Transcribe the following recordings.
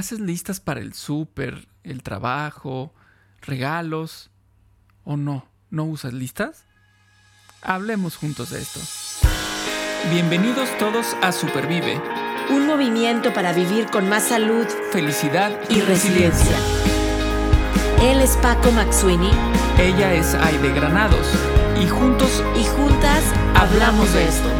¿Haces listas para el súper, el trabajo, regalos o no? ¿No usas listas? Hablemos juntos de esto. Bienvenidos todos a Supervive. Un movimiento para vivir con más salud, felicidad y, resiliencia. Él es Paco Maxuini. Ella es Aide Granados. Y juntos y juntas hablamos de esto.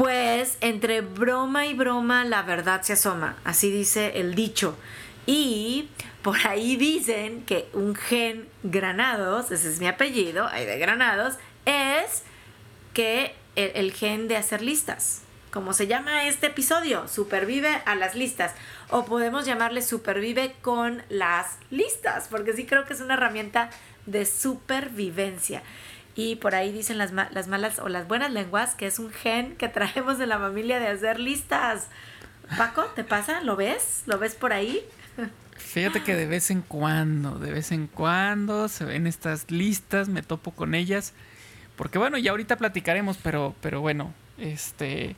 Pues entre broma y broma la verdad se asoma, así dice el dicho. Y por ahí dicen que un gen Granados, ese es mi apellido, hay de Granados, es que el, gen de hacer listas, como se llama este episodio, supervive a las listas. O podemos llamarle supervive con las listas, porque sí creo que es una herramienta de supervivencia. Y por ahí dicen las, las malas o las buenas lenguas que es un gen que traemos de la familia de hacer listas. Paco, ¿te pasa? ¿Lo ves? ¿Lo ves por ahí? Fíjate que de vez en cuando, de vez en cuando se ven estas listas, me topo con ellas. Porque bueno, ya ahorita platicaremos, pero, pero bueno, este,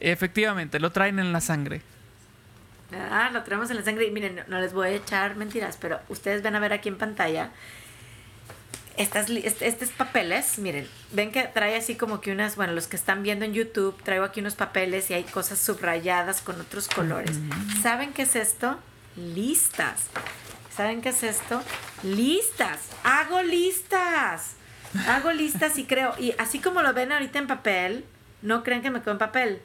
efectivamente, lo traen en la sangre. Ah, lo traemos en la sangre. Y miren, no les voy a echar mentiras, pero ustedes van a ver aquí en pantalla estas, estos papeles, miren, ven que trae así como que unas, bueno, los que están viendo en YouTube, traigo aquí unos papeles y hay cosas subrayadas con otros colores. ¿Saben qué es esto? Listas. ¿Saben qué es esto? Listas. Hago listas. Hago listas y creo, y así como lo ven ahorita en papel, no creen que me quedo en papel.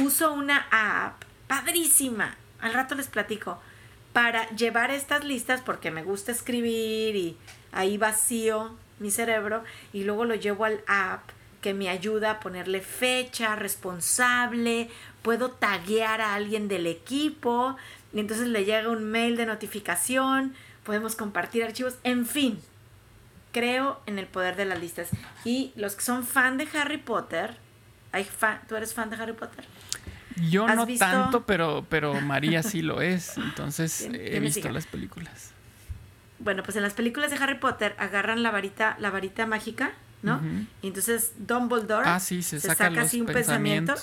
Uso una app padrísima. Al rato les platico. Para llevar estas listas porque me gusta escribir y ahí vacío mi cerebro y luego lo llevo al app que me ayuda a ponerle fecha, responsable, puedo taguear a alguien del equipo y entonces le llega un mail de notificación, podemos compartir archivos, en fin, creo en el poder de las listas. Y los que son fan de Harry Potter, ¿hay ¿tú eres fan de Harry Potter? Yo no tanto, pero, pero María sí lo es, entonces he visto las películas bueno, pues en las películas de Harry Potter agarran la varita, la varita mágica, ¿no? Y entonces Dumbledore ah, se, saca, así un pensamiento,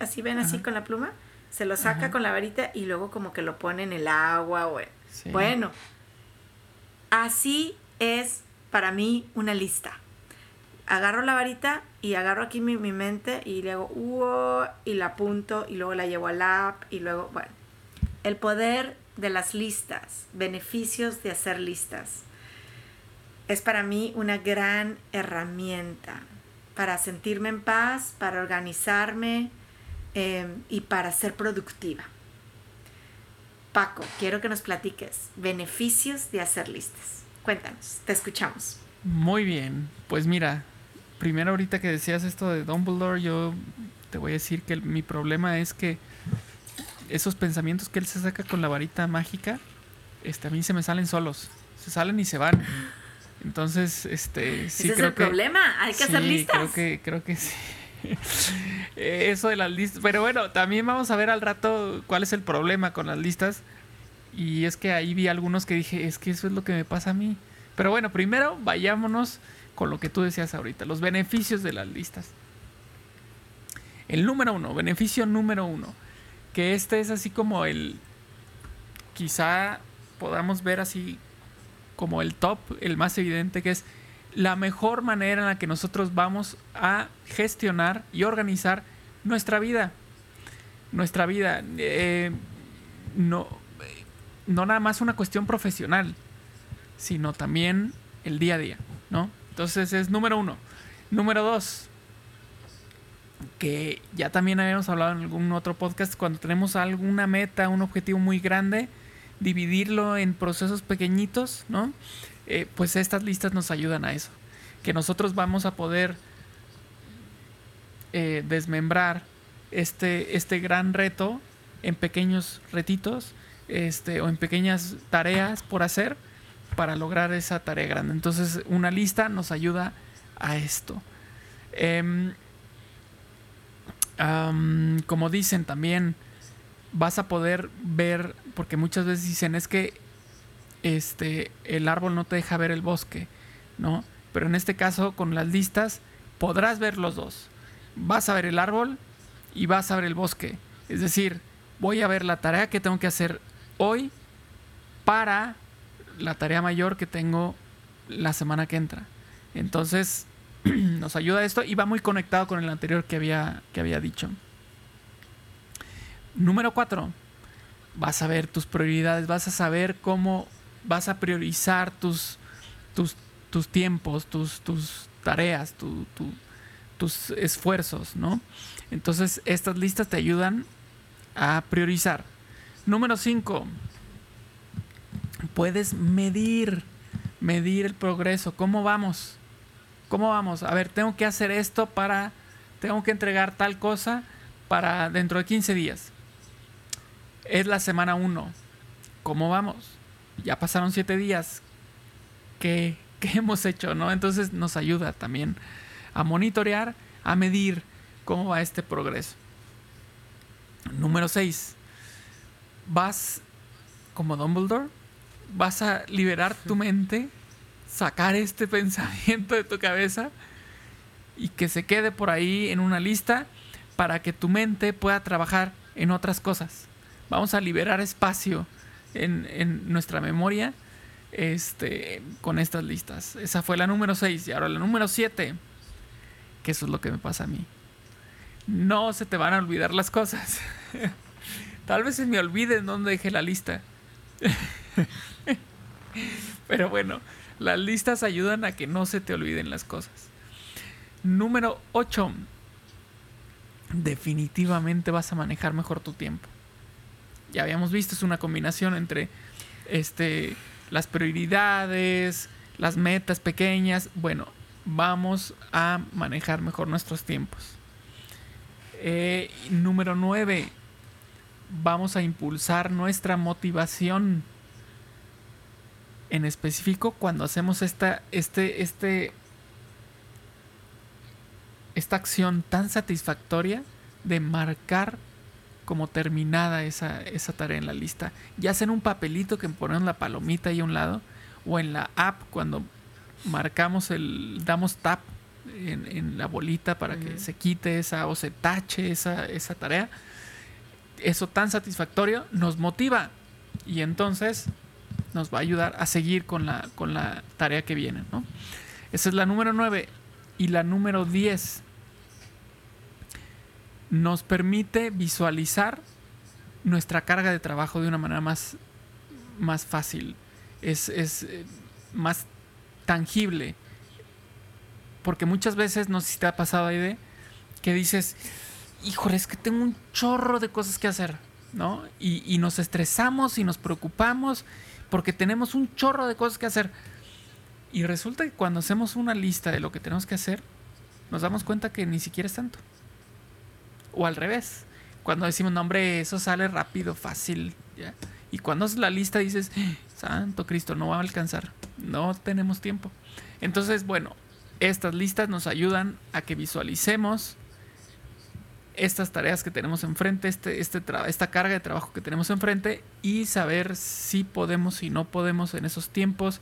así ven así con la pluma, se lo saca con la varita y luego como que lo pone en el agua o bueno, así es para mí una lista. Agarro la varita y agarro aquí mi, mi mente y le hago y la apunto y luego la llevo al app y luego, bueno, el poder de las listas, beneficios de hacer listas. Es para mí una gran herramienta para sentirme en paz, para organizarme em, y para ser productiva. Paco, quiero que nos platiques beneficios de hacer listas. Cuéntanos, te escuchamos. Muy bien, pues mira, primero ahorita que decías esto de Dumbledore, yo te voy a decir que mi problema es que esos pensamientos que él se saca con la varita mágica, este, a mí se me salen solos. Se salen y se van. Entonces, este, sí Ese es el problema, hay que hacer listas. Creo que, creo que sí. Eso de las listas. Pero bueno, también vamos a ver al rato cuál es el problema con las listas. Y es que ahí vi algunos que dije, es que eso es lo que me pasa a mí. Pero bueno, primero vayámonos con lo que tú decías ahorita, los beneficios de las listas. El número uno, beneficio número uno que este es así como el, quizá podamos ver así como el top, el más evidente, que es la mejor manera en la que nosotros vamos a gestionar y organizar nuestra vida. Nuestra vida. Eh, no, no nada más una cuestión profesional, sino también el día a día, ¿no? Entonces es número uno. Número dos, que ya también habíamos hablado en algún otro podcast, cuando tenemos alguna meta, un objetivo muy grande, dividirlo en procesos pequeñitos, ¿no? Eh, pues estas listas nos ayudan a eso. Que nosotros vamos a poder eh, desmembrar este, este gran reto en pequeños retitos este, o en pequeñas tareas por hacer para lograr esa tarea grande. Entonces, una lista nos ayuda a esto. Como dicen también, vas a poder ver, porque muchas veces dicen, es que este, el árbol no te deja ver el bosque, ¿no? Pero en este caso, con las listas, podrás ver los dos. Vas a ver el árbol y vas a ver el bosque. Es decir, voy a ver la tarea que tengo que hacer hoy para la tarea mayor que tengo la semana que entra. Entonces, nos ayuda esto y va muy conectado con el anterior que había, que había dicho. Número 4. Vas a ver tus prioridades, vas a saber cómo vas a priorizar tus, tus, tus tiempos, tus, tus tareas, tus esfuerzos, ¿no? Entonces, estas listas te ayudan a priorizar. Número 5. Puedes medir, medir el progreso. ¿Cómo vamos? ¿Cómo vamos? A ver, tengo que hacer esto para, tengo que entregar tal cosa para dentro de 15 días. Es la semana 1. ¿Cómo vamos? Ya pasaron 7 días. ¿Qué, ¿Qué hemos hecho? ¿no? Entonces nos ayuda también a monitorear, a medir cómo va este progreso. Número 6. Vas como Dumbledore, vas a liberar tu mente sacar este pensamiento de tu cabeza y que se quede por ahí en una lista para que tu mente pueda trabajar en otras cosas. Vamos a liberar espacio en, nuestra memoria este, con estas listas. Esa fue la número 6 y ahora la número 7, que eso es lo que me pasa a mí. No se te van a olvidar las cosas. Tal vez se me olvide en dónde dejé la lista. Pero bueno, las listas ayudan a que no se te olviden las cosas. Número 8. Definitivamente vas a manejar mejor tu tiempo. Ya habíamos visto, es una combinación entre este, las prioridades, las metas pequeñas. Bueno, vamos a manejar mejor nuestros tiempos. Eh, número 9. Vamos a impulsar nuestra motivación en específico cuando hacemos esta, este, este, esta acción tan satisfactoria de marcar como terminada esa, esa tarea en la lista. Ya sea en un papelito que ponemos la palomita ahí a un lado, o en la app cuando marcamos el, damos tap en, la bolita para que se quite esa o se tache esa, esa tarea. Eso tan satisfactorio nos motiva. Y entonces nos va a ayudar a seguir con la, con la tarea que viene. ¿no? Esa es la número 9. Y la número 10 nos permite visualizar nuestra carga de trabajo de una manera más, más fácil. Es, es eh, más tangible. Porque muchas veces, no sé si te ha pasado, idea que dices, híjole, es que tengo un chorro de cosas que hacer, ¿no? Y, y nos estresamos y nos preocupamos porque tenemos un chorro de cosas que hacer. Y resulta que cuando hacemos una lista de lo que tenemos que hacer, nos damos cuenta que ni siquiera es tanto. O al revés. Cuando decimos, no, hombre, eso sale rápido, fácil. Y cuando haces la lista dices, Santo Cristo, no va a alcanzar. No tenemos tiempo. Entonces, bueno, estas listas nos ayudan a que visualicemos estas tareas que tenemos enfrente, este, este esta carga de trabajo que tenemos enfrente y saber si podemos y no podemos en esos tiempos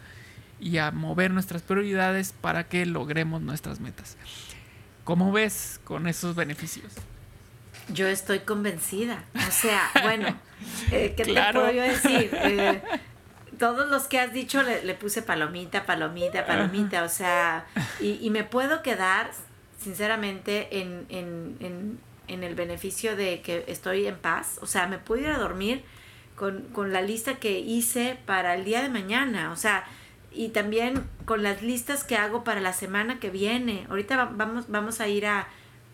y a mover nuestras prioridades para que logremos nuestras metas. ¿Cómo ves con esos beneficios? Yo estoy convencida. O sea, bueno, eh, ¿qué te puedo yo decir? Eh, todos los que has dicho le, puse palomita, palomita, palomita. O sea, y, me puedo quedar, sinceramente, en, en en el beneficio de que estoy en paz. O sea, me puedo ir a dormir con, con la lista que hice para el día de mañana. O sea, y también con las listas que hago para la semana que viene. Ahorita vamos, vamos a ir a,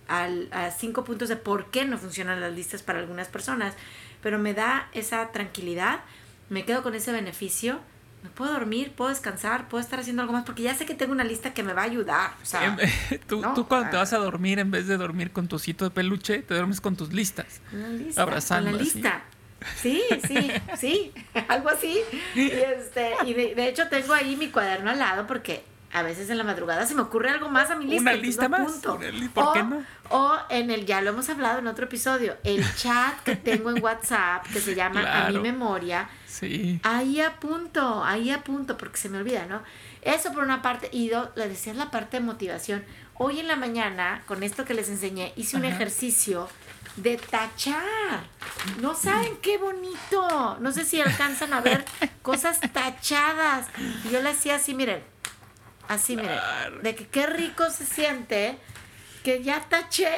a, cinco puntos de por qué no funcionan las listas para algunas personas. Pero me da esa tranquilidad, me quedo con ese beneficio me puedo dormir, puedo descansar, puedo estar haciendo algo más, porque ya sé que tengo una lista que me va a ayudar. O sea, tú, tú cuando te vas a dormir, en vez de dormir con tu osito de peluche, te duermes con tus listas. Una lista. Abrazando. Con la lista. Sí, sí, sí, algo así. Y, este, y de, hecho tengo ahí mi cuaderno al lado porque a veces en la madrugada se me ocurre algo más a mi lista. Una lista más. ¿Por qué no? O en el, ya lo hemos hablado en otro episodio, el chat que tengo en WhatsApp que se llama A mi memoria. Sí. Ahí apunto, ahí apunto, porque se me olvida, ¿no? Eso por una parte. Y do, le decías la parte de motivación. Hoy en la mañana, con esto que les enseñé, hice un ejercicio de tachar. No saben qué bonito. No sé si alcanzan a ver cosas tachadas. Y yo le hacía así, miren. Así, miren. De que qué rico se siente que ya taché.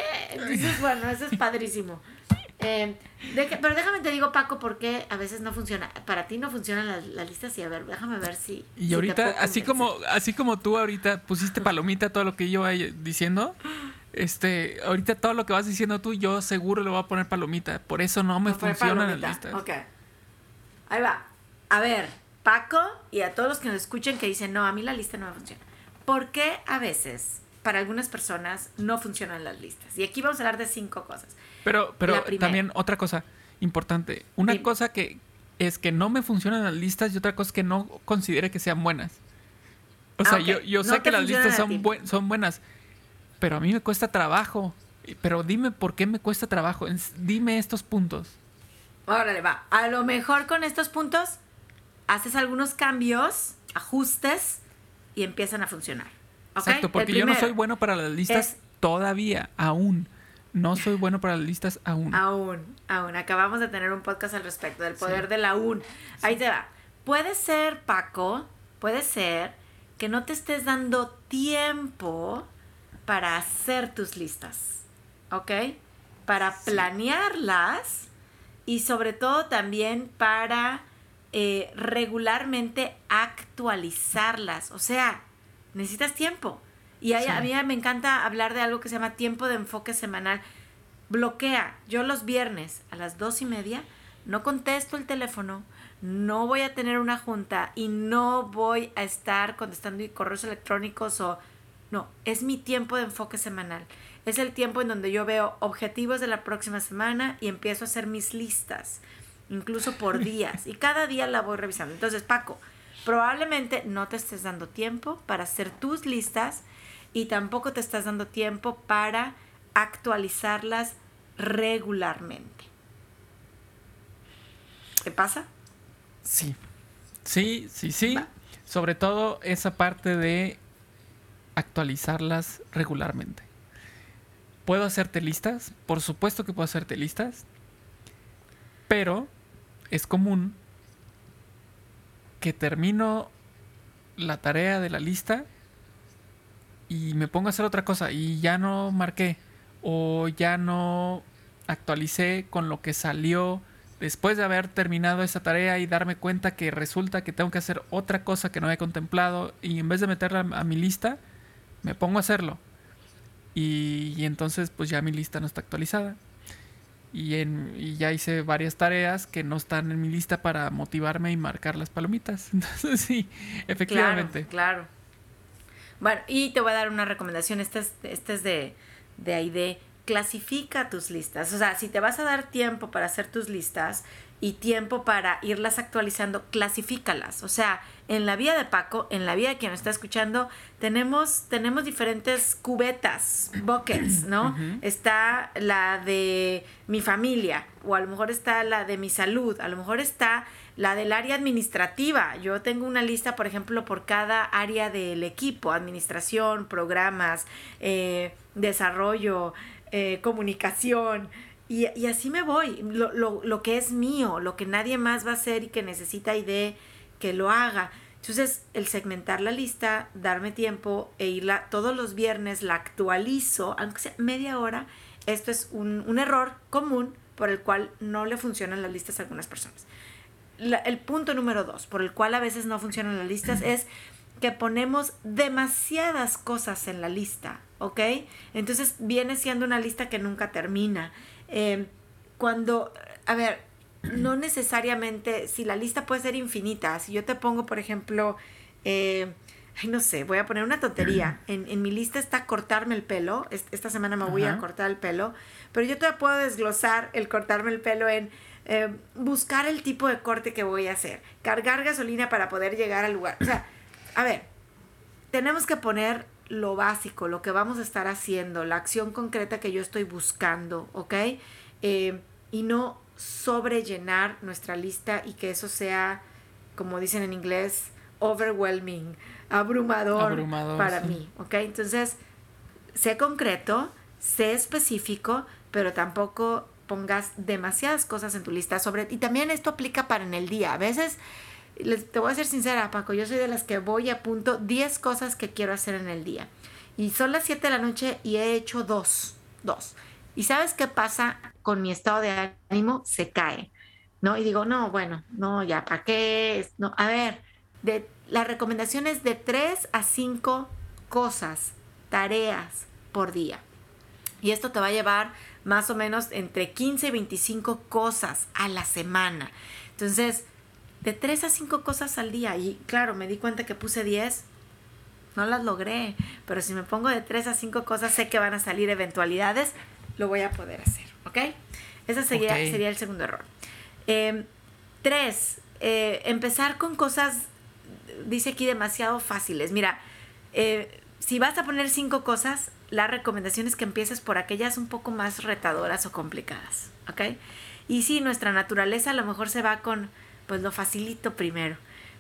Dices, bueno, eso es padrísimo. Eh, pero déjame te digo, Paco, porque a veces no funciona. Para ti no funcionan las, listas y a ver, déjame ver si. Y ahorita, así como, así como tú ahorita pusiste palomita todo lo que yo iba diciendo, este, ahorita todo lo que vas diciendo tú, yo seguro le voy a poner palomita. Por eso no me funcionan las listas. Ok. Ahí va. A ver, Paco y a todos los que nos escuchen que dicen, no, a mí la lista no me funciona. ¿Por qué a veces, para algunas personas, no funcionan las listas? Y aquí vamos a hablar de cinco cosas. Pero, pero también otra cosa importante. Una cosa que es que no me funcionan las listas y otra cosa es que no considere que sean buenas. O sea, ah, yo, yo sé que las listas son, son buenas, pero a mí me cuesta trabajo. Pero dime por qué me cuesta trabajo. Dime estos puntos. Órale, va. A lo mejor con estos puntos haces algunos cambios, ajustes y empiezan a funcionar. Exacto, porque yo no soy bueno para las listas todavía, aún. No soy bueno para las listas aún. Aún, aún. Acabamos de tener un podcast al respecto del poder de la aún. Ahí te va. Puede ser, Paco, puede ser que no te estés dando tiempo para hacer tus listas, ¿ok? Para planearlas y sobre todo también para eh, regularmente actualizarlas. O sea, necesitas tiempo. Y a mí me encanta hablar de algo que se llama tiempo de enfoque semanal. Bloquea. Yo los viernes a las dos y media no contesto el teléfono, no voy a tener una junta y no voy a estar contestando correos electrónicos o no, es mi tiempo de enfoque semanal. Es el tiempo en donde yo veo objetivos de la próxima semana y empiezo a hacer mis listas, incluso por días. Y cada día la voy revisando. Entonces, Paco, probablemente no te estés dando tiempo para hacer tus listas y tampoco te estás dando tiempo para actualizarlas regularmente. ¿Qué pasa? Sí, sí, sí, sí. Sobre todo esa parte de actualizarlas regularmente. ¿Puedo hacerte listas? Por supuesto que puedo hacerte listas. Pero es común que termino la tarea de la lista y me pongo a hacer otra cosa y ya no marqué o ya no actualicé con lo que salió después de haber terminado esa tarea y darme cuenta que resulta que tengo que hacer otra cosa que no había contemplado y en vez de meterla a mi lista, me pongo a hacerlo. Y, entonces pues ya mi lista no está actualizada. Y, en, ya hice varias tareas que no están en mi lista para motivarme y marcar las palomitas. Entonces sí, efectivamente. Claro. Bueno, y te voy a dar una recomendación. Esta es, esta es de, de ahí clasifica tus listas. O sea, si te vas a dar tiempo para hacer tus listas, y tiempo para irlas actualizando, clasifícalas. O sea, en la vida de Paco, en la vida de quien nos está escuchando, tenemos, tenemos diferentes cubetas, buckets, ¿no? Está la de mi familia, o a lo mejor está la de mi salud, a lo mejor está la del área administrativa. Yo tengo una lista, por ejemplo, por cada área del equipo, administración, programas, eh, desarrollo, eh, comunicación, y, así me voy, lo, lo, lo, que es mío, lo que nadie más va a hacer y que necesita idea que lo haga. Entonces, el segmentar la lista, darme tiempo e irla todos los viernes, la actualizo, aunque sea media hora, esto es un, un error común por el cual no le funcionan las listas a algunas personas. el punto número dos, por el cual a veces no funcionan las listas, es que ponemos demasiadas cosas en la lista, ¿ok? Entonces viene siendo una lista que nunca termina. Em, cuando, a ver, no necesariamente, si la lista puede ser infinita, si yo te pongo, por ejemplo, eh, ay, no sé, voy a poner una tontería. En, en mi lista está cortarme el pelo. Esta semana me voy a cortar el pelo. Pero yo te puedo desglosar el cortarme el pelo en eh, buscar el tipo de corte que voy a hacer. Cargar gasolina para poder llegar al lugar. O sea, a ver, tenemos que poner lo básico, lo que vamos a estar haciendo, la acción concreta que yo estoy buscando, ¿ok? Eh, y no sobrellenar nuestra lista y que eso sea, como dicen en inglés, overwhelming, abrumador, para mí, ¿ok? Entonces, sé concreto, sé específico, pero tampoco pongas demasiadas cosas en tu lista sobre y también esto aplica para en el día. A veces te voy a ser sincera, Paco, yo soy de las que voy a punto 10 cosas que quiero hacer en el día. Y son las 7 de la noche y he hecho dos, dos. ¿Y sabes qué pasa con mi estado de ánimo? Se cae, ¿no? Y digo, no, bueno, no, ya, ¿para qué? No, a ver, de, la recomendación es de 3 a 5 cosas, tareas por día. Y esto te va a llevar más o menos entre 15 y 25 cosas a la semana. Entonces, de 3 a 5 cosas al día. Y claro, me di cuenta que puse 10. No las logré. Pero si me pongo de 3 a 5 cosas, sé que van a salir eventualidades. Lo voy a poder hacer. ¿Ok? Ese sería, sería el segundo error. Eh, tres, eh, empezar con cosas, dice aquí, demasiado fáciles. Mira, eh, si vas a poner cinco cosas, la recomendación es que empieces por aquellas un poco más retadoras o complicadas, ¿ok? Y sí, nuestra naturaleza a lo mejor se va con, pues lo facilito primero.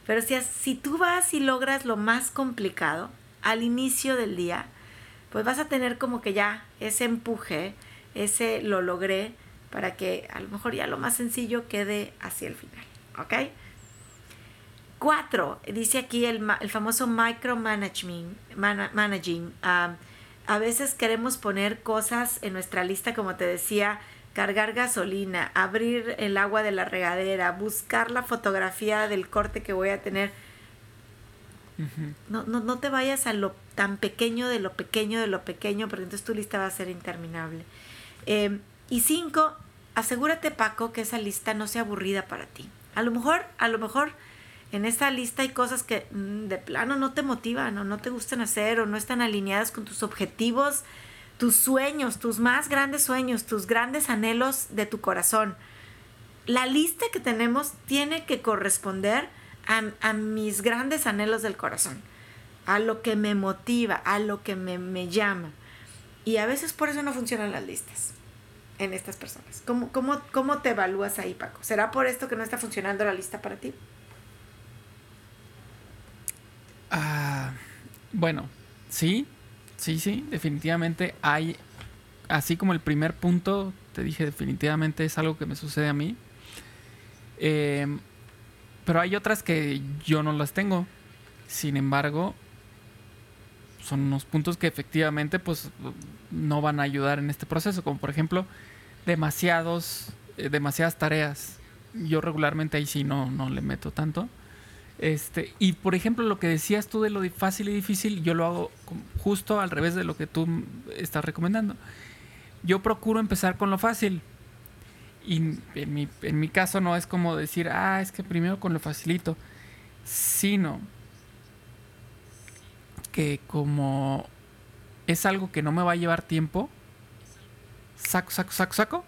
Pero si, si tú vas y logras lo más complicado al inicio del día, pues vas a tener como que ya ese empuje, ese lo logré, para que a lo mejor ya lo más sencillo quede hacia el final, ¿ok? Cuatro, dice aquí el, el famoso micromanaging, managing. Um, a veces queremos poner cosas en nuestra lista, como te decía, cargar gasolina, abrir el agua de la regadera, buscar la fotografía del corte que voy a tener. no, no, no te vayas a lo tan pequeño de lo pequeño de lo pequeño, porque entonces tu lista va a ser interminable. Em, y cinco, asegúrate, Paco, que esa lista no sea aburrida para ti. A lo mejor, a lo mejor en esta lista hay cosas que mm, de plano no te motivan o no te gustan hacer o no están alineadas con tus objetivos, tus sueños, tus más grandes sueños, tus grandes anhelos de tu corazón. La lista que tenemos tiene que corresponder a, mis grandes anhelos del corazón, a lo que me motiva, a lo que me, llama. Y a veces por eso no funcionan las listas en estas personas. ¿Cómo, cómo, cómo te evalúas ahí, Paco? ¿Será por esto que no está funcionando la lista para ti? Ah, bueno, sí, sí, sí, definitivamente hay, así como el primer punto, te dije, definitivamente es algo que me sucede a mí. Em, pero hay otras que yo no las tengo. Sin embargo, son unos puntos que efectivamente pues no van a ayudar en este proceso, como por ejemplo demasiados, eh, demasiadas tareas. Yo regularmente ahí sí no, no le meto tanto. Este, y por ejemplo, lo que decías tú de lo fácil y difícil, yo lo hago justo al revés de lo que tú estás recomendando. Yo procuro empezar con lo fácil. Y en mi, en mi caso no es como decir, ah, es que primero con lo facilito. Sino que como es algo que no me va a llevar tiempo, saco, saco, saco, saco.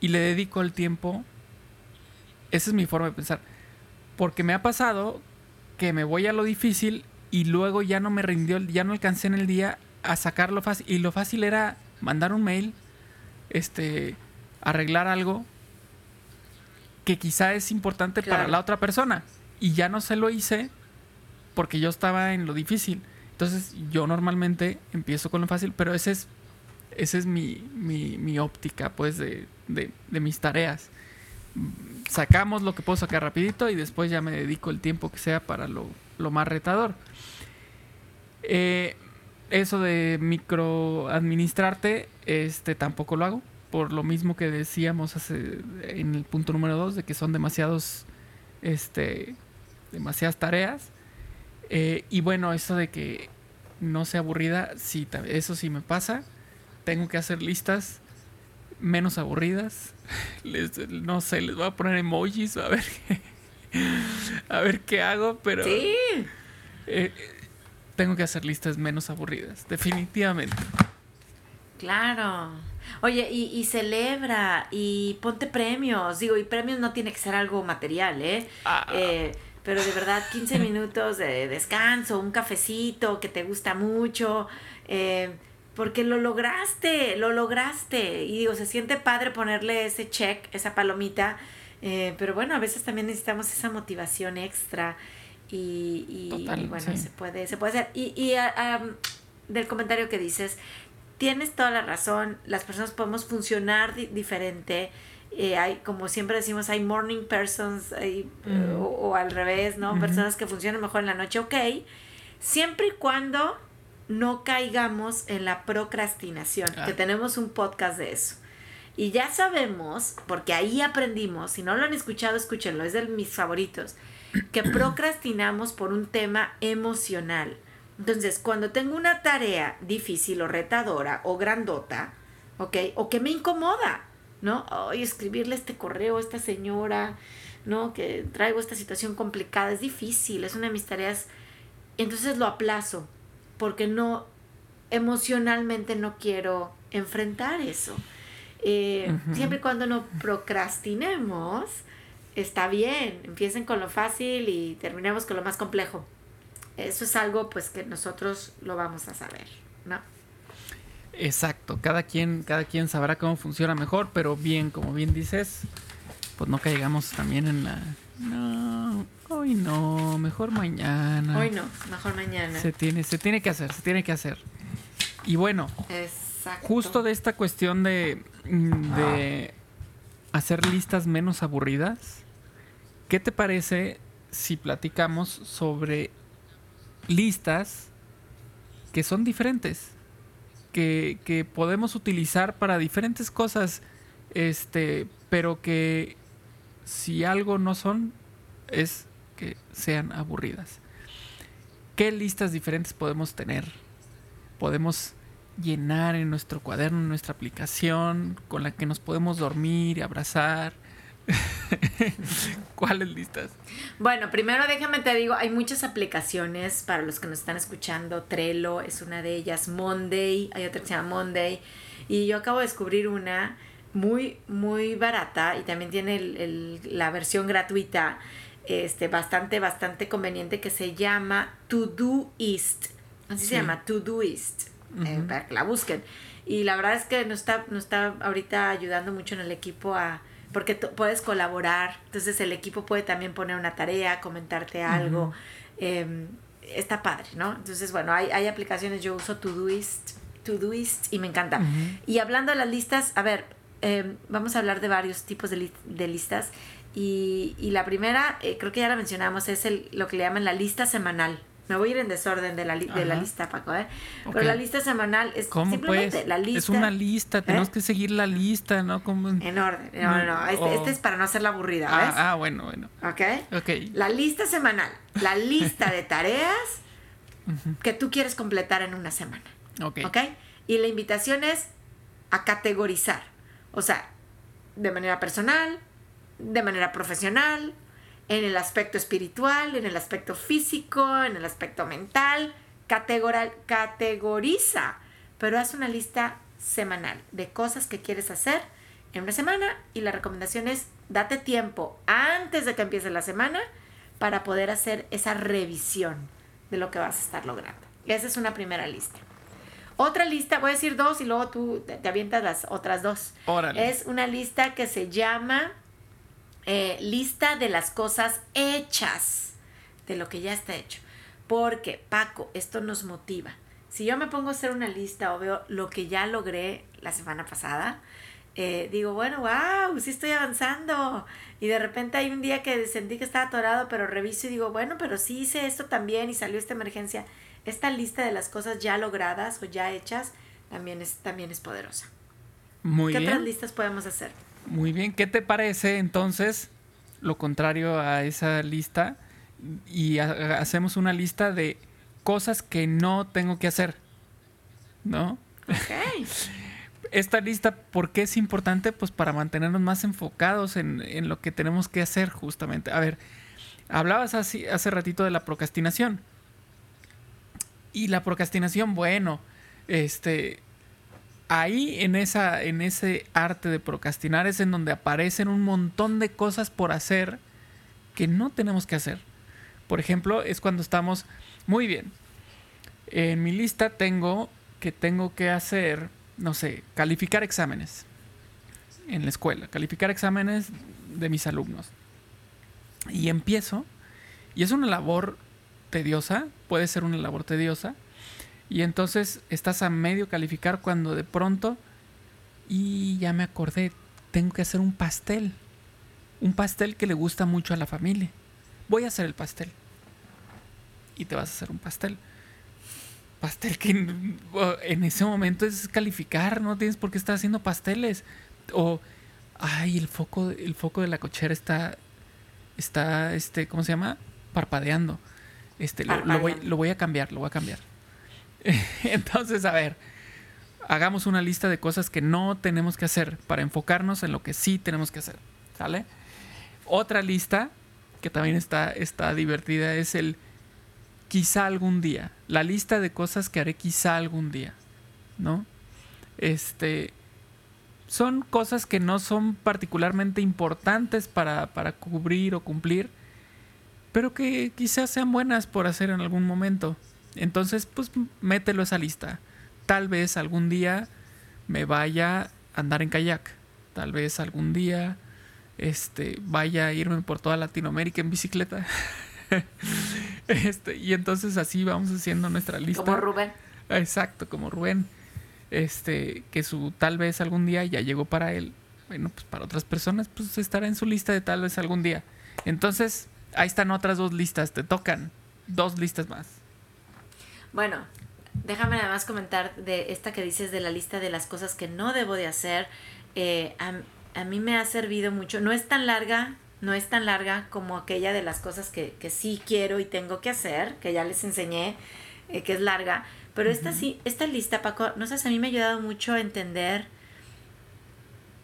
Y le dedico el tiempo. Esa es mi forma de pensar porque me ha pasado que me voy a lo difícil y luego ya no me rindió, ya no alcancé en el día a sacar lo fácil. Y lo fácil era mandar un mail, este, arreglar algo que quizá es importante para la otra persona. Y ya no se lo hice porque yo estaba en lo difícil. Entonces yo normalmente empiezo con lo fácil, pero ese es, ese es mi, mi, mi óptica pues de, de, de mis tareas sacamos lo que puedo sacar rapidito y después ya me dedico el tiempo que sea para lo, más retador. Eh, eso de microadministrarte, este tampoco lo hago. Por lo mismo que decíamos hace, en el punto número 2, de que son demasiados, este, demasiadas tareas. Eh, y bueno, eso de que no sea aburrida, sí, eso sí me pasa. Tengo que hacer listas menos aburridas. Les, no sé, les voy a poner emojis a ver a ver qué hago, pero Sí. eh, tengo que hacer listas menos aburridas, definitivamente. Claro. Oye, y, y celebra y ponte premios. Digo, y premios no tiene que ser algo material, ¿eh? Ah. Eh, pero de verdad, 15 minutos de descanso, un cafecito que te gusta mucho, eh, porque lo lograste, lo lograste. Y digo, se siente padre ponerle ese check, esa palomita, eh, pero bueno, a veces también necesitamos esa motivación extra. Y, y- Total, y bueno, sí. se puede, se puede hacer. Y, y ah, am, del comentario que dices, tienes toda la razón, las personas podemos funcionar di- diferente. eh, hay, como siempre decimos, hay morning persons hay, eh, Ujú. o, o al revés, ¿no? Personas que funcionan mejor en la noche, ok. Siempre y cuando no caigamos en la procrastinación, Ah. que tenemos un podcast de eso. Y ya sabemos, porque ahí aprendimos, si no lo han escuchado, escúchenlo, es de mis favoritos, que procrastinamos por un tema emocional. Entonces, cuando tengo una tarea difícil o retadora o grandota, ¿ok? O que me incomoda, ¿no? Ay, escribirle este correo a esta señora, ¿no? Que traigo esta situación complicada, es difícil, es una de mis tareas. Entonces lo aplazo, porque no, emocionalmente no quiero enfrentar eso. Eh. Siempre y cuando no procrastinemos, está bien. Empiecen con lo fácil y terminemos con lo más complejo. Eso es algo pues que nosotros lo vamos a saber, ¿no? Exacto, cada quien, cada quien sabrá cómo funciona mejor, pero bien, como bien dices, pues no caigamos también en la no, hoy no, mejor mañana. Hoy no, mejor mañana. Se tiene, se tiene que hacer, se tiene que hacer. Y bueno, Exacto. justo de esta cuestión de, mm, de hacer listas menos aburridas, ¿qué te parece si platicamos sobre listas que son diferentes? Que, que podemos utilizar para diferentes cosas, este, pero que si algo no son, es que sean aburridas. ¿Qué listas diferentes podemos tener? Podemos llenar en nuestro cuaderno, en nuestra aplicación, con la que nos podemos dormir y abrazar. ¿Cuáles listas? Bueno, primero déjame te digo, hay muchas aplicaciones para los que nos están escuchando. Trello es una de ellas, Monday, hay otra que se llama Monday. Y yo acabo de descubrir una muy, muy barata y también tiene la versión gratuita, este, bastante, bastante conveniente que se llama Todoist. Así Sí. se llama, Todoist, eh, Ujú. para que la busquen. Y la verdad es que nos está, nos está ahorita ayudando mucho en el equipo a... Porque puedes colaborar, entonces el equipo puede también poner una tarea, comentarte algo. Ujú. eh, está padre, ¿no? Entonces, bueno, hay, hay aplicaciones, yo uso Todoist, Todoist y me encanta. Y hablando de las listas, a ver, eh, vamos a hablar de varios tipos de, li- de listas. Y, y la primera, eh, creo que ya la mencionamos, es el, lo que le llaman la lista semanal. Me voy a ir en desorden de la, li- de la lista, Paco, ¿eh? Pero la lista semanal es ¿Cómo simplemente pues? la lista. Es una lista, tenemos ¿Eh? que seguir la lista, ¿no? Como... En orden. No, no, no. Este, Oh. este es para no hacerla aburrida, ¿ves? Ah, ah, bueno, bueno. ¿Ok? Ok. La lista semanal. La lista de tareas que tú quieres completar en una semana. Ok. ¿Ok? Y la invitación es a categorizar. O sea, de manera personal, de manera profesional, en el aspecto espiritual, en el aspecto físico, en el aspecto mental. Categoral, categoriza, pero haz una lista semanal de cosas que quieres hacer en una semana y la recomendación es date tiempo antes de que empiece la semana para poder hacer esa revisión de lo que vas a estar logrando. Esa es una primera lista. Otra lista, voy a decir dos y luego tú te, te avientas las otras dos. Órale. Es una lista que se llama eh, lista de las cosas hechas, de lo que ya está hecho. Porque, Paco, esto nos motiva. Si yo me pongo a hacer una lista o veo lo que ya logré la semana pasada, eh, digo, bueno, wow, sí estoy avanzando. Y de repente hay un día que sentí que estaba atorado, pero reviso y digo, bueno, pero sí hice esto también y salió esta emergencia. Esta lista de las cosas ya logradas o ya hechas también es, también es poderosa. Muy ¿Qué otras listas podemos hacer? Muy bien. ¿Qué te parece entonces lo contrario a esa lista? Y ha- hacemos una lista de cosas que no tengo que hacer. ¿No? Ok. esta lista, ¿por qué es importante? Pues para mantenernos más enfocados en, en lo que tenemos que hacer justamente. A ver, hablabas así, hace ratito de la procrastinación. Y la procrastinación, bueno, este, ahí en, esa, en ese arte de procrastinar es en donde aparecen un montón de cosas por hacer que no tenemos que hacer. Por ejemplo, es cuando estamos, muy bien, en mi lista tengo que tengo que hacer, no sé, calificar exámenes en la escuela, calificar exámenes de mis alumnos. Y empiezo, y es una labor tediosa, puede ser una labor tediosa, y entonces estás a medio calificar cuando de pronto, y ya me acordé, tengo que hacer un pastel. Un pastel que le gusta mucho a la familia. Voy a hacer el pastel. Y te vas a hacer un pastel. Pastel que en ese momento es calificar, no tienes por qué estar haciendo pasteles. O, ay, el foco, el foco de la cochera está, está, este, ¿cómo se llama? Parpadeando. Este, lo, voy, lo voy a cambiar, lo voy a cambiar. Entonces, a ver, hagamos una lista de cosas que no tenemos que hacer para enfocarnos en lo que sí tenemos que hacer. ¿Sale? Otra lista que también está, está divertida es el quizá algún día. La lista de cosas que haré quizá algún día. ¿No? Este. Son cosas que no son particularmente importantes para, para cubrir o cumplir, pero que quizás sean buenas por hacer en algún momento. Entonces, pues mételo a esa lista. Tal vez algún día me vaya a andar en kayak. Tal vez algún día este, vaya a irme por toda Latinoamérica en bicicleta. este, y entonces así vamos haciendo nuestra lista. Como Rubén. Exacto, como Rubén. Este, que su tal vez algún día ya llegó para él. Bueno, pues para otras personas, pues estará en su lista de tal vez algún día. Entonces, ahí están otras dos listas. Te tocan dos listas más. Bueno, déjame nada más comentar de esta que dices de la lista de las cosas que no debo de hacer. Eh, a, mí me ha servido mucho. No es tan larga, no es tan larga como aquella de las cosas que, que sí quiero y tengo que hacer, que ya les enseñé, eh, que es larga. Pero esta sí, esta lista, Paco, no sé, a mí me ha ayudado mucho a entender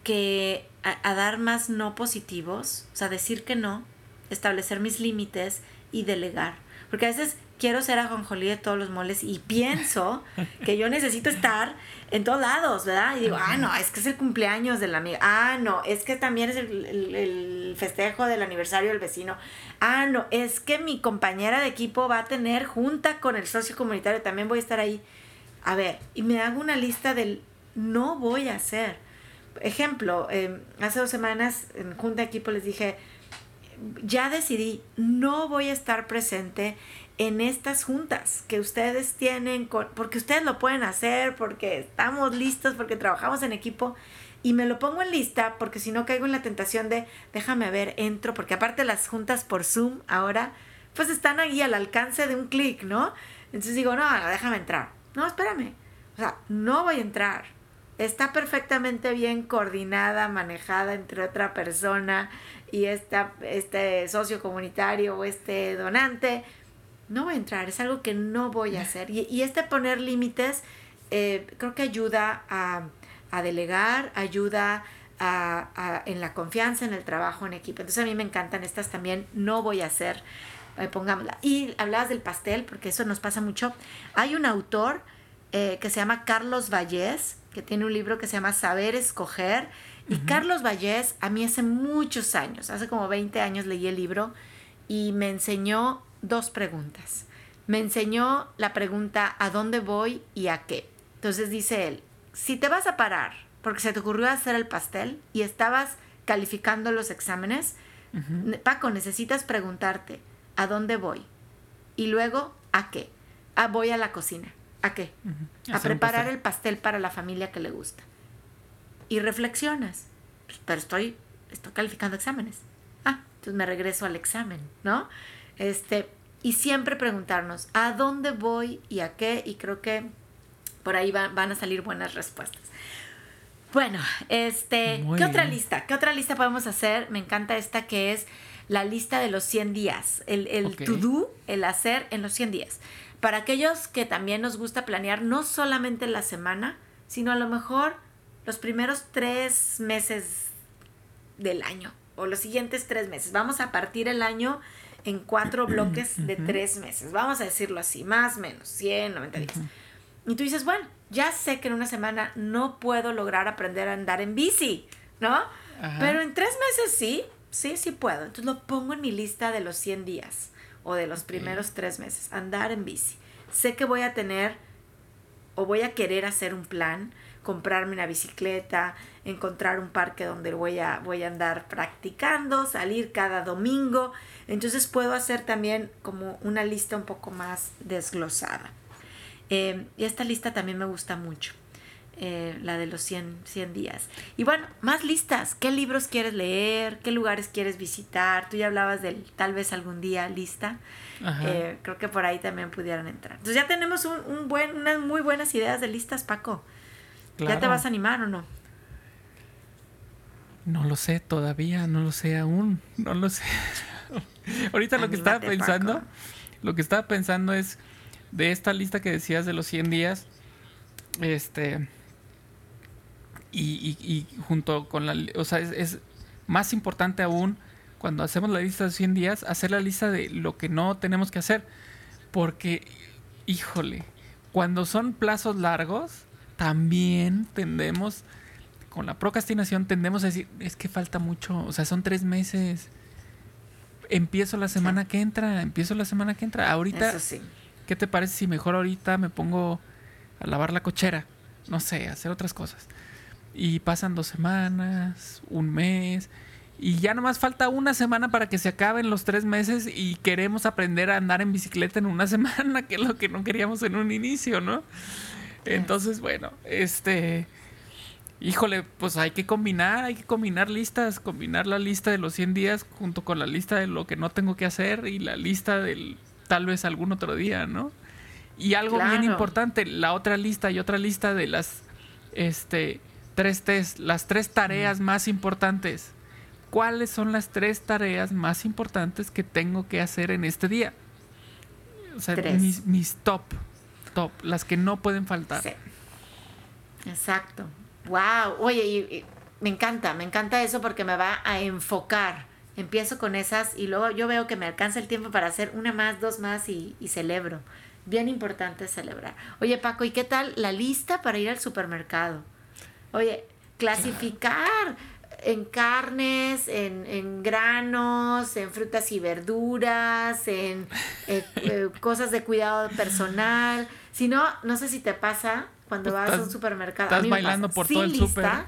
que a, a dar más no positivos, o sea, decir que no, establecer mis límites y delegar. Porque a veces quiero ser ajonjolí de todos los moles y pienso que yo necesito estar en todos lados, ¿verdad? Y digo, ah, no, es que es el cumpleaños de la amiga. Ah, no, es que también es el, festejo del aniversario del vecino. Ah, no, es que mi compañera de equipo va a tener junta con el socio comunitario, también voy a estar ahí. A ver, y me hago una lista del no voy a hacer. Ejemplo, em, hace dos semanas en junta de equipo les dije, ya decidí, no voy a estar presente en estas juntas que ustedes tienen, porque ustedes lo pueden hacer, porque estamos listos, porque trabajamos en equipo. Y me lo pongo en lista porque si no caigo en la tentación de, déjame ver, entro, porque aparte las juntas por Zoom ahora, pues están ahí al alcance de un clic, ¿no? Entonces digo, no, déjame entrar. No, espérame. O sea, no voy a entrar. Está perfectamente bien coordinada, manejada entre otra persona y esta, este socio comunitario o este donante no voy a entrar, es algo que no voy a hacer. Y, este poner límites eh, creo que ayuda a, delegar, ayuda a, en la confianza, en el trabajo en equipo. Entonces a mí me encantan estas también, no voy a hacer, eh, pongámosla. Y hablabas del pastel, porque eso nos pasa mucho. Hay un autor eh, que se llama Carlos Vallés, que tiene un libro que se llama Saber Escoger. Y Carlos Vallés, a mí hace muchos años, hace como 20 años leí el libro y me enseñó dos preguntas. Me enseñó la pregunta ¿a dónde voy y a qué? Entonces dice él, si te vas a parar porque se te ocurrió hacer el pastel y estabas calificando los exámenes, Paco, necesitas preguntarte ¿a dónde voy? Y luego ¿a qué? Ah, voy a la cocina. ¿A qué? A preparar el pastel para la familia que le gusta. Y reflexionas, pues, pero estoy, estoy calificando exámenes. Ah, entonces me regreso al examen, ¿no? Este, y siempre preguntarnos a dónde voy y a qué, y creo que por ahí van a salir buenas respuestas. Bueno, este, ¿qué otra lista? ¿Qué otra lista podemos hacer? Me encanta esta que es la lista de los 100 días, el, el to do, el hacer en los 100 días. Para aquellos que también nos gusta planear no solamente la semana, sino a lo mejor los primeros tres meses del año o los siguientes tres meses. Vamos a partir el año en cuatro bloques de tres meses. Vamos a decirlo así, más o menos, 100, 90 días. Y tú dices, bueno, ya sé que en una semana no puedo lograr aprender a andar en bici, ¿no? Pero en tres meses sí, sí, sí puedo. Entonces lo pongo en mi lista de los 100 días o de los primeros tres meses, andar en bici. Sé que voy a tener o voy a querer hacer un plan, comprarme una bicicleta, encontrar un parque donde voy a, voy a andar practicando, salir cada domingo. Entonces puedo hacer también como una lista un poco más desglosada. Eh, y esta lista también me gusta mucho. Eh, la de los 100, 100 días. Y bueno, más listas. ¿Qué libros quieres leer? ¿Qué lugares quieres visitar? Tú ya hablabas del tal vez algún día lista. Eh, creo que por ahí también pudieran entrar. Entonces ya tenemos un, buen, unas muy buenas ideas de listas, Paco. ¿Ya te vas a animar o no? No lo sé todavía, no lo sé aún, no lo sé. Ahorita lo que estaba pensando, lo que estaba pensando es de esta lista que decías de los 100 días, este, y, junto con la, o sea, es, más importante aún cuando hacemos la lista de 100 días, hacer la lista de lo que no tenemos que hacer, porque, híjole, cuando son plazos largos, también tendemos, con la procrastinación, tendemos a decir, es que falta mucho, o sea, son tres meses. Empiezo la semana que entra, empiezo la semana que entra. Ahorita, ¿qué te parece si mejor ahorita me pongo a lavar la cochera? No sé, hacer otras cosas. Y pasan dos semanas, un mes, y ya nomás falta una semana para que se acaben los tres meses y queremos aprender a andar en bicicleta en una semana, que es lo que no queríamos en un inicio, ¿no? Entonces, bueno, este... Híjole, pues hay que combinar, hay que combinar listas, combinar la lista de los 100 días junto con la lista de lo que no tengo que hacer y la lista del tal vez algún otro día, ¿no? Y algo bien importante, la otra lista y otra lista de las este tres test, las tres tareas más importantes. ¿Cuáles son las tres tareas más importantes que tengo que hacer en este día? O sea, mis, mis top top, las que no pueden faltar. Sí. Exacto. Wow. Oye, me encanta, me encanta eso porque me va a enfocar. Empiezo con esas y luego yo veo que me alcanza el tiempo para hacer una más, dos más y, y celebro. Bien importante celebrar. Oye, Paco, ¿y qué tal la lista para ir al supermercado? Oye, clasificar en carnes, en, en, granos, en frutas y verduras, en eh, eh, cosas de cuidado personal. Si no, no sé si te pasa cuando pues vas a un supermercado. Estás bailando por todo el súper.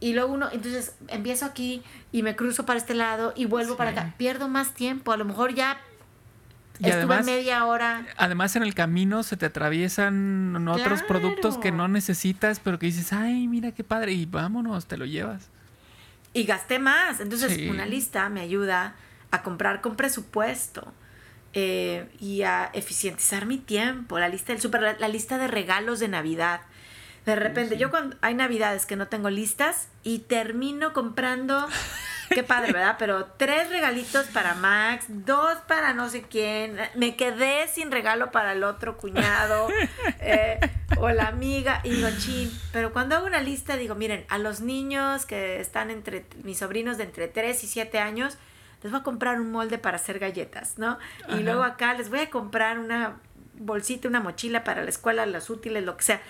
Y luego uno, entonces empiezo aquí y me cruzo para este lado y vuelvo para acá. Pierdo más tiempo. A lo mejor ya estuve media hora. Además, en el camino se te atraviesan otros productos que no necesitas, pero que dices, ay, mira qué padre, y vámonos, te lo llevas. Y gasté más. Entonces, una lista me ayuda a comprar con presupuesto. Eh, y a eficientizar mi tiempo, la lista del super, la, lista de regalos de Navidad. De repente, yo cuando hay navidades que no tengo listas y termino comprando, qué padre, ¿verdad? Pero tres regalitos para Max, dos para no sé quién, me quedé sin regalo para el otro cuñado eh, o la amiga y digo, chin, pero cuando hago una lista digo, miren, a los niños que están entre, mis sobrinos de entre 3 y 7 años, les voy a comprar un molde para hacer galletas, ¿no? Y luego acá les voy a comprar una bolsita, una mochila para la escuela, los útiles, lo que sea.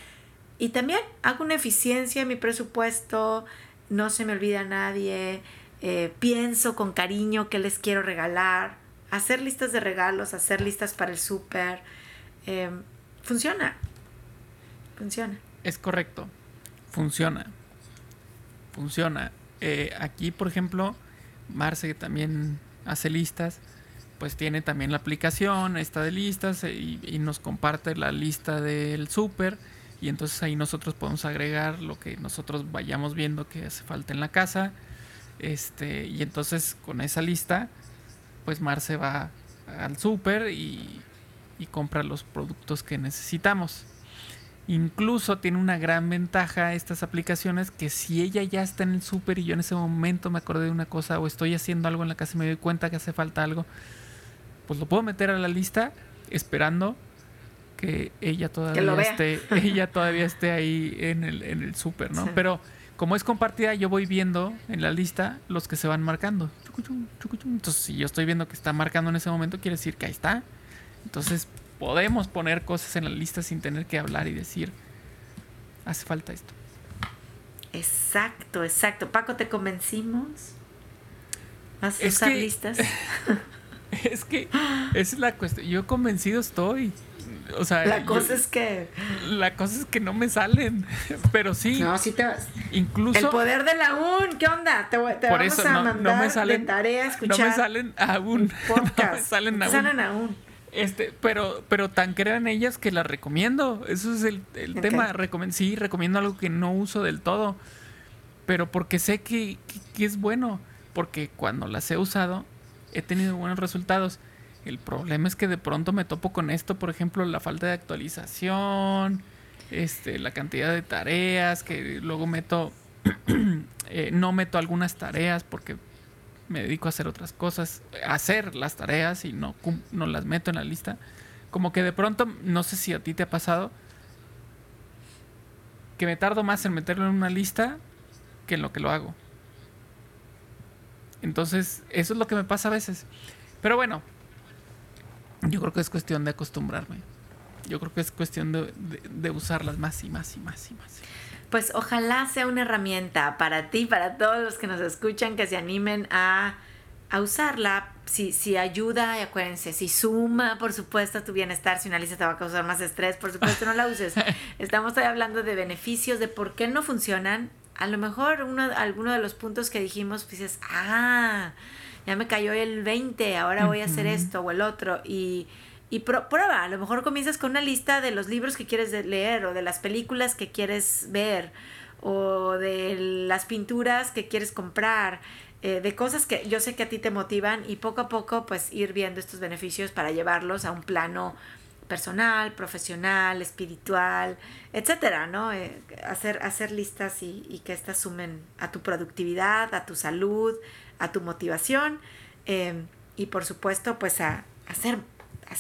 Y también hago una eficiencia en mi presupuesto, no se me olvida nadie, eh, pienso con cariño qué les quiero regalar, hacer listas de regalos, hacer listas para el súper. Eh, funciona, funciona. Es correcto, funciona, funciona. Eh, aquí, por ejemplo, Marce, que también hace listas, pues tiene también la aplicación, esta de listas, eh, y, nos comparte la lista del súper. Y entonces ahí nosotros podemos agregar lo que nosotros vayamos viendo que hace falta en la casa. Este, y entonces con esa lista, pues Marce va al súper y, y compra los productos que necesitamos. Incluso tiene una gran ventaja estas aplicaciones que si ella ya está en el súper y yo en ese momento me acordé de una cosa o estoy haciendo algo en la casa y me doy cuenta que hace falta algo, pues lo puedo meter a la lista esperando que ella todavía esté, ella todavía esté ahí en el, en el súper, ¿no? Pero como es compartida, yo voy viendo en la lista los que se van marcando. Entonces, si yo estoy viendo que está marcando en ese momento, quiere decir que ahí está. Entonces, podemos poner cosas en la lista sin tener que hablar y decir, hace falta esto. Exacto, exacto. Paco, ¿te convencimos? ¿Vas a usar listas? es que esa es la cuestión. Yo convencido estoy. O sea, la cosa es que. La cosa es que no me salen. Pero sí. No, sí te vas. Incluso. El poder de la UN, ¿qué onda? Te, te por vamos eso, a mandar no me salen, de tarea escuchar. No me salen aún. Podcast. No me salen aún. Salen aún. Este, pero, pero tan crean ellas que las recomiendo. Eso es el, el tema. sí, recomiendo algo que no uso del todo. Pero porque sé que, que es bueno. Porque cuando las he usado, he tenido buenos resultados. El problema es que de pronto me topo con esto, por ejemplo, la falta de actualización, este, la cantidad de tareas, que luego meto, eh, no meto algunas tareas porque me dedico a hacer otras cosas, a hacer las tareas y no, no las meto en la lista. Como que de pronto, no sé si a ti te ha pasado, que me tardo más en meterlo en una lista que en lo que lo hago. Entonces, eso es lo que me pasa a veces. Pero bueno, yo creo que es cuestión de acostumbrarme. Yo creo que es cuestión de, usarlas más y más y más y más. Pues ojalá sea una herramienta para ti, para todos los que nos escuchan, que se animen a, usarla. Si, si ayuda, y acuérdense, si suma, por supuesto, a tu bienestar, si una lista te va a causar más estrés, por supuesto no la uses. Estamos hoy hablando de beneficios, de por qué no funcionan. A lo mejor uno, alguno de los puntos que dijimos, pues dices, ah, ya me cayó el 20, ahora voy a hacer esto o el otro. Y, y prueba, a lo mejor comienzas con una lista de los libros que quieres leer o de las películas que quieres ver o de las pinturas que quieres comprar, eh, de cosas que yo sé que a ti te motivan y poco a poco pues ir viendo estos beneficios para llevarlos a un plano personal, profesional, espiritual, etcétera, ¿no? Eh, hacer, hacer listas y, y, que estas sumen a tu productividad, a tu salud, a tu motivación em, y por supuesto pues a, hacer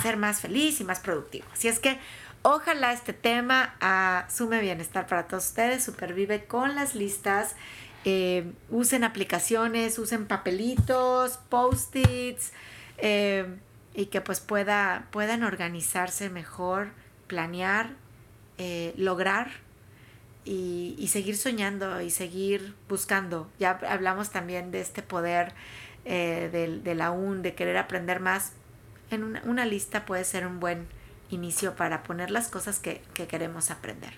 ser, más feliz y más productivo. Así es que ojalá este tema sume bienestar para todos ustedes, supervive con las listas. Em, usen aplicaciones, usen papelitos, post-its em, y que pues pueda, puedan organizarse mejor, planear, eh, lograr y, seguir soñando y seguir buscando. Ya hablamos también de este poder eh, de, la UN, de querer aprender más. En una, lista puede ser un buen inicio para poner las cosas que, que queremos aprender.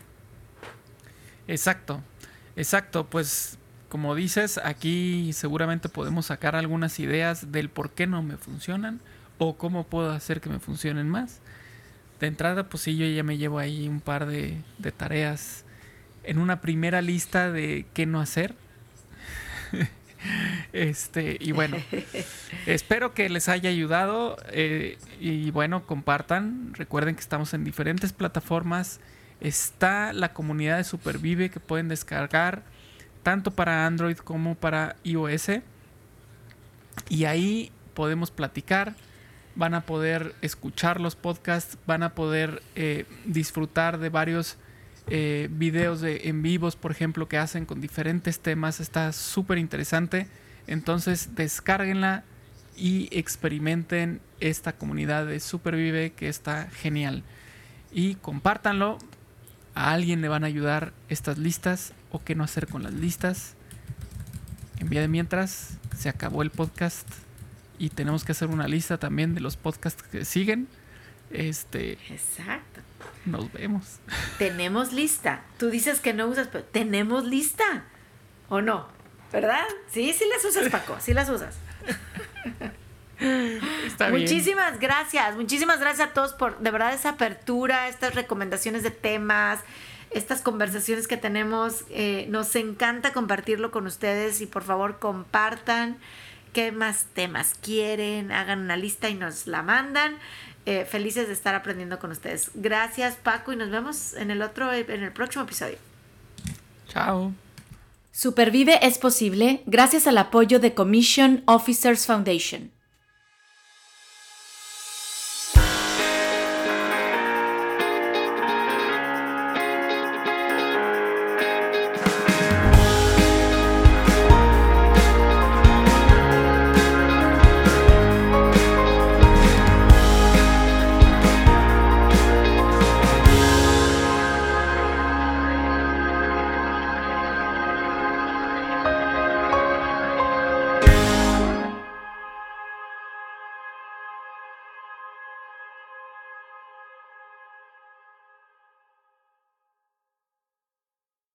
Exacto, exacto. Pues como dices, aquí seguramente podemos sacar algunas ideas del por qué no me funcionan o cómo puedo hacer que me funcionen más. De entrada, pues sí, yo ya me llevo ahí un par de tareas en una primera lista de qué no hacer. este, y bueno, espero que les haya ayudado. Eh, y bueno, compartan. Recuerden que estamos en diferentes plataformas. Está la comunidad de Supervive que pueden descargar tanto para Android como para iOS. Y ahí podemos platicar. Van a poder escuchar los podcasts. Van a poder eh, disfrutar de varios eh, videos de en vivos, por ejemplo, que hacen con diferentes temas. Está súper interesante. Entonces, descárguenla y experimenten esta comunidad de Supervive que está genial. Y compártanlo. A alguien le van a ayudar estas listas o qué no hacer con las listas. En vía de mientras, se acabó el podcast y tenemos que hacer una lista también de los podcasts que siguen. Este, Exacto. Nos vemos. Tenemos lista. Tú dices que no usas, pero tenemos lista. ¿O no? ¿Verdad? Sí, sí las usas, Paco. Sí las usas. Está muchísimas gracias. Muchísimas gracias a todos por de verdad esa apertura, estas recomendaciones de temas, estas conversaciones que tenemos. Eh, nos encanta compartirlo con ustedes y por favor compartan qué más temas quieren, hagan una lista y nos la mandan. Eh, felices de estar aprendiendo con ustedes. Gracias Paco y nos vemos en el otro, en el próximo episodio. Chao. Supervive es posible gracias al apoyo de Commission Officers Foundation.